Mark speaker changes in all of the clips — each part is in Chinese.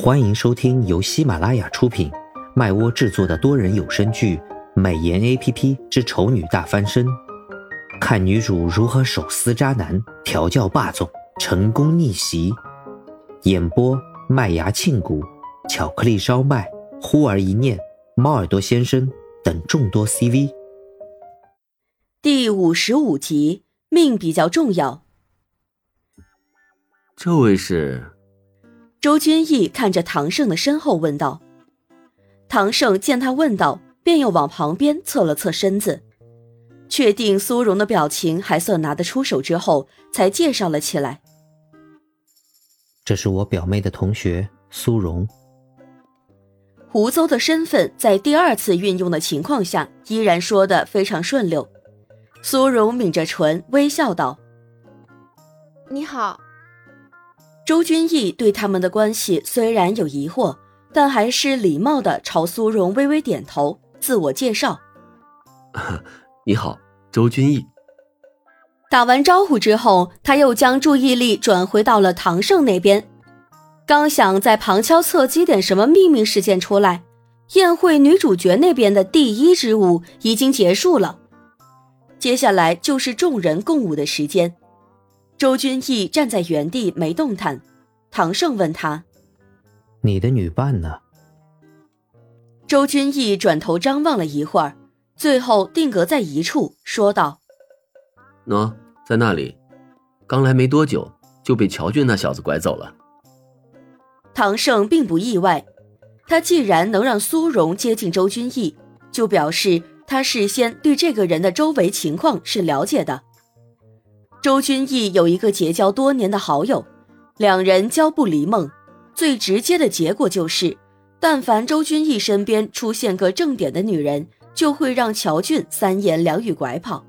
Speaker 1: 欢迎收听由喜马拉雅出品、麦窝制作的多人有声剧《美颜 A P P 之丑女大翻身》，看女主如何手撕渣男、调教霸总、成功逆袭。演播：麦芽庆谷、巧克力烧麦、忽而一念、猫耳朵先生等众多 C V。
Speaker 2: 第五十五集，命比较重要。
Speaker 3: 这位是。
Speaker 2: 周君逸看着唐胜的身后问道：“唐胜见他问道，便又往旁边侧了侧身子，确定苏荣的表情还算拿得出手之后，才介绍了起来。
Speaker 1: 这是我表妹的同学苏荣。
Speaker 2: 胡诌的身份在第二次运用的情况下，依然说得非常顺溜。苏荣抿着唇微笑道：‘
Speaker 4: 你好。’”
Speaker 2: 周君逸对他们的关系虽然有疑惑，但还是礼貌的朝苏荣微微点头，自我介绍：“
Speaker 3: 你好，周君逸。”
Speaker 2: 打完招呼之后，他又将注意力转回到了唐胜那边，刚想在旁敲侧击点什么秘密事件出来，宴会女主角那边的第一支舞已经结束了，接下来就是众人共舞的时间。周君逸站在原地没动弹，唐胜问他：“
Speaker 1: 你的女伴呢？”
Speaker 2: 周君逸转头张望了一会儿，最后定格在一处，说道：“
Speaker 3: 喏，在那里，刚来没多久就被乔俊那小子拐走了。”
Speaker 2: 唐胜并不意外，他既然能让苏荣接近周君逸，就表示他事先对这个人的周围情况是了解的。周君逸有一个结交多年的好友，两人交不离梦。最直接的结果就是，但凡周君逸身边出现个正点的女人，就会让乔俊三言两语拐跑。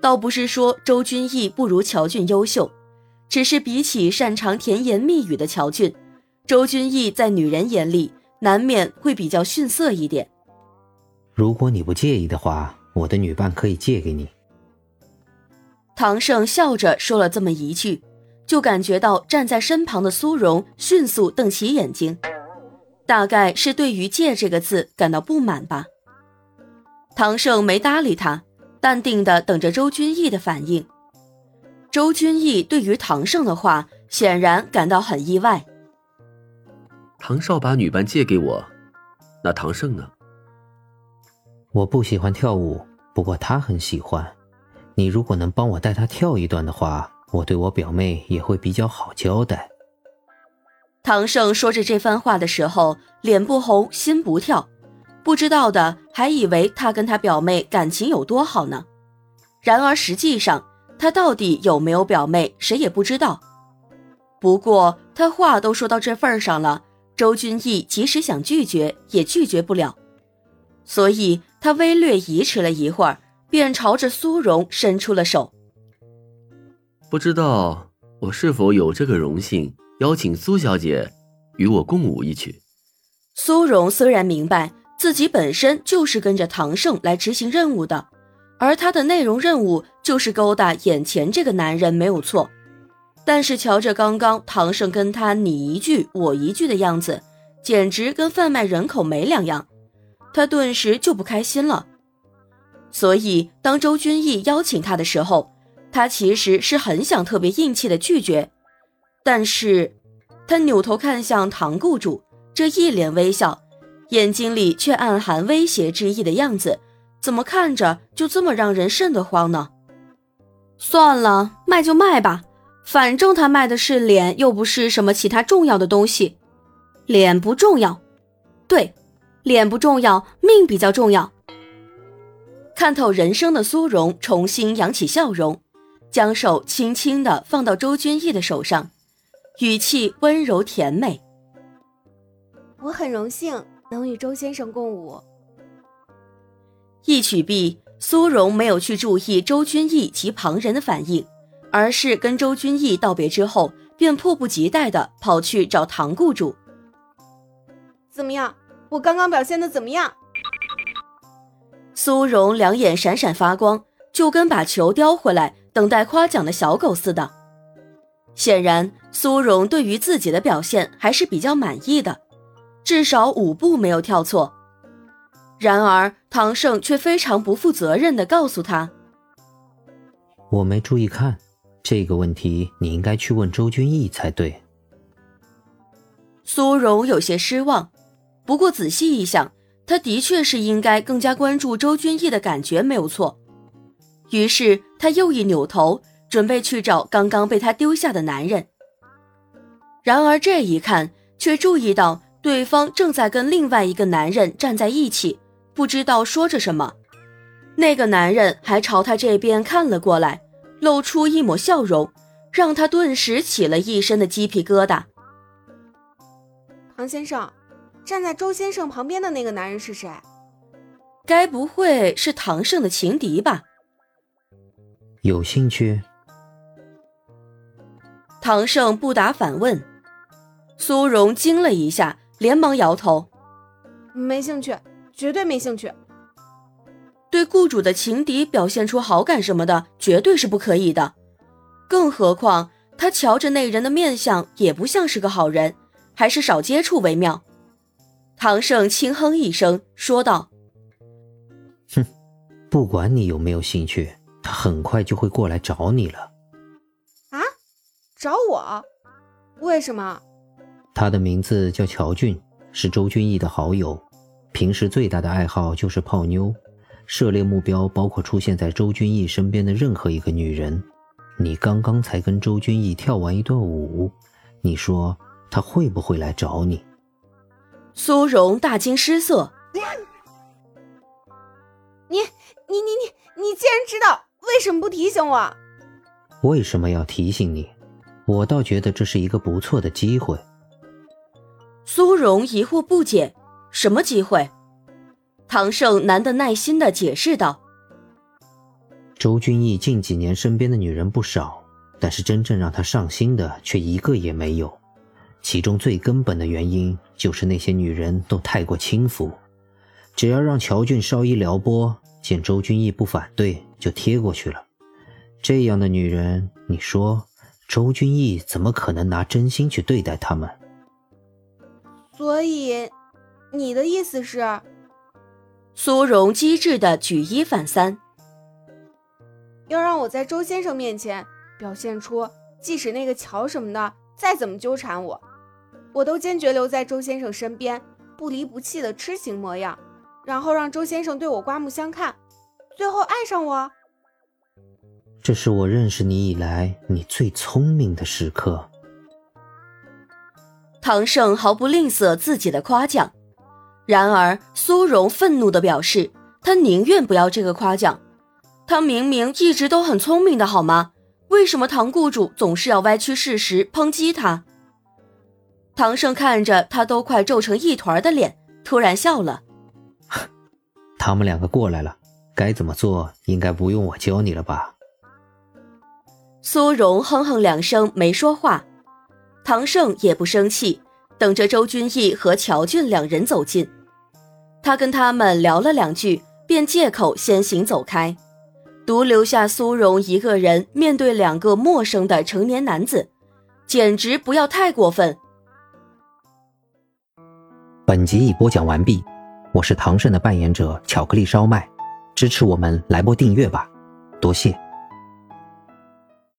Speaker 2: 倒不是说周君逸不如乔俊优秀，只是比起擅长甜言蜜语的乔俊，周君逸在女人眼里难免会比较逊色一点。
Speaker 1: 如果你不介意的话，我的女伴可以借给你。
Speaker 2: 唐胜笑着说了这么一句，就感觉到站在身旁的苏荣迅速瞪起眼睛，大概是对于“借”这个字感到不满吧。唐胜没搭理他，淡定的等着周君逸的反应。周君逸对于唐胜的话显然感到很意外。
Speaker 3: 唐少把女伴借给我，那唐胜呢？
Speaker 1: 我不喜欢跳舞，不过他很喜欢。你如果能帮我带她跳一段的话，我对我表妹也会比较好交代。
Speaker 2: 唐胜说着这番话的时候，脸不红心不跳，不知道的还以为他跟他表妹感情有多好呢。然而实际上，他到底有没有表妹，谁也不知道。不过他话都说到这份上了，周君逸即使想拒绝也拒绝不了，所以他微略移迟了一会儿。便朝着苏荣伸出了手。
Speaker 3: 不知道我是否有这个荣幸邀请苏小姐与我共舞一曲？
Speaker 2: 苏荣虽然明白自己本身就是跟着唐胜来执行任务的，而他的内容任务就是勾搭眼前这个男人没有错，但是瞧着刚刚唐胜跟他你一句我一句的样子，简直跟贩卖人口没两样，他顿时就不开心了。所以，当周君逸邀请他的时候，他其实是很想特别硬气的拒绝，但是，他扭头看向唐雇主，这一脸微笑，眼睛里却暗含威胁之意的样子，怎么看着就这么让人瘆得慌呢？算了，卖就卖吧，反正他卖的是脸，又不是什么其他重要的东西。脸不重要，对，脸不重要，命比较重要。看透人生的苏荣重新扬起笑容，将手轻轻地放到周君逸的手上，语气温柔甜美。
Speaker 4: 我很荣幸能与周先生共舞。
Speaker 2: 一曲毕，苏荣没有去注意周君逸及旁人的反应，而是跟周君逸道别之后，便迫不及待地跑去找唐雇主。
Speaker 4: 怎么样？我刚刚表现的怎么样？
Speaker 2: 苏荣两眼闪闪发光，就跟把球叼回来等待夸奖的小狗似的。显然，苏荣对于自己的表现还是比较满意的，至少舞步没有跳错。然而，唐胜却非常不负责任地告诉他：“
Speaker 1: 我没注意看，这个问题你应该去问周君逸才对。”
Speaker 2: 苏荣有些失望，不过仔细一想，他的确是应该更加关注周君逸的感觉，没有错。于是，他又一扭头。准备去找刚刚被他丢下的男人，然而这一看，却注意到对方正在跟另外一个男人站在一起，不知道说着什么。那个男人还朝他这边看了过来，露出一抹笑容，让他顿时起了一身的鸡皮疙瘩。
Speaker 4: 唐先生，站在周先生旁边的那个男人是谁？
Speaker 2: 该不会是唐胜的情敌吧？
Speaker 1: 有兴趣？
Speaker 2: 唐胜不答反问，苏荣惊了一下，连忙摇头：“
Speaker 4: 没兴趣，绝对没兴趣。
Speaker 2: 对雇主的情敌表现出好感什么的，绝对是不可以的。更何况他瞧着那人的面相，也不像是个好人，还是少接触为妙。”唐胜轻哼一声，说道：“
Speaker 1: 哼，不管你有没有兴趣，他很快就会过来找你了。”
Speaker 4: 啊找我？为什么？
Speaker 1: 他的名字叫乔俊，是周君逸的好友。平时最大的爱好就是泡妞，涉猎目标包括出现在周君逸身边的任何一个女人。你刚刚才跟周君逸跳完一段舞，你说他会不会来找你？
Speaker 2: 苏荣大惊失色。
Speaker 4: 你你你你你既然知道，为什么不提醒我？
Speaker 1: 为什么要提醒你？我倒觉得这是一个不错的机会。
Speaker 2: 苏荣疑惑不解：“什么机会？”唐胜难得耐心的解释道：“
Speaker 1: 周君逸近几年身边的女人不少，但是真正让他上心的却一个也没有。其中最根本的原因就是那些女人都太过轻浮。只要让乔俊稍一撩拨，见周君逸不反对，就贴过去了。这样的女人，你说？”周君逸怎么可能拿真心去对待他们？
Speaker 4: 所以，你的意思是？
Speaker 2: 苏荣机智的举一反三，
Speaker 4: 要让我在周先生面前表现出，即使那个乔什么的再怎么纠缠我，我都坚决留在周先生身边，不离不弃的痴情模样，然后让周先生对我刮目相看，最后爱上我。
Speaker 1: 这是我认识你以来你最聪明的时刻。
Speaker 2: 唐胜毫不吝啬自己的夸奖，然而苏荣愤怒的表示，他宁愿不要这个夸奖。他明明一直都很聪明的好吗？为什么唐雇主总是要歪曲事实抨击他？唐胜看着他都快皱成一团的脸，突然笑了。
Speaker 1: 他们两个过来了，该怎么做应该不用我教你了吧？
Speaker 2: 苏荣哼哼两声，没说话。唐胜也不生气，等着周君逸和乔俊两人走近。他跟他们聊了两句，便借口先行走开，独留下苏荣一个人面对两个陌生的成年男子，简直不要太过分。
Speaker 1: 本集已播讲完毕，我是唐胜的扮演者巧克力烧麦，支持我们来波订阅吧，多谢。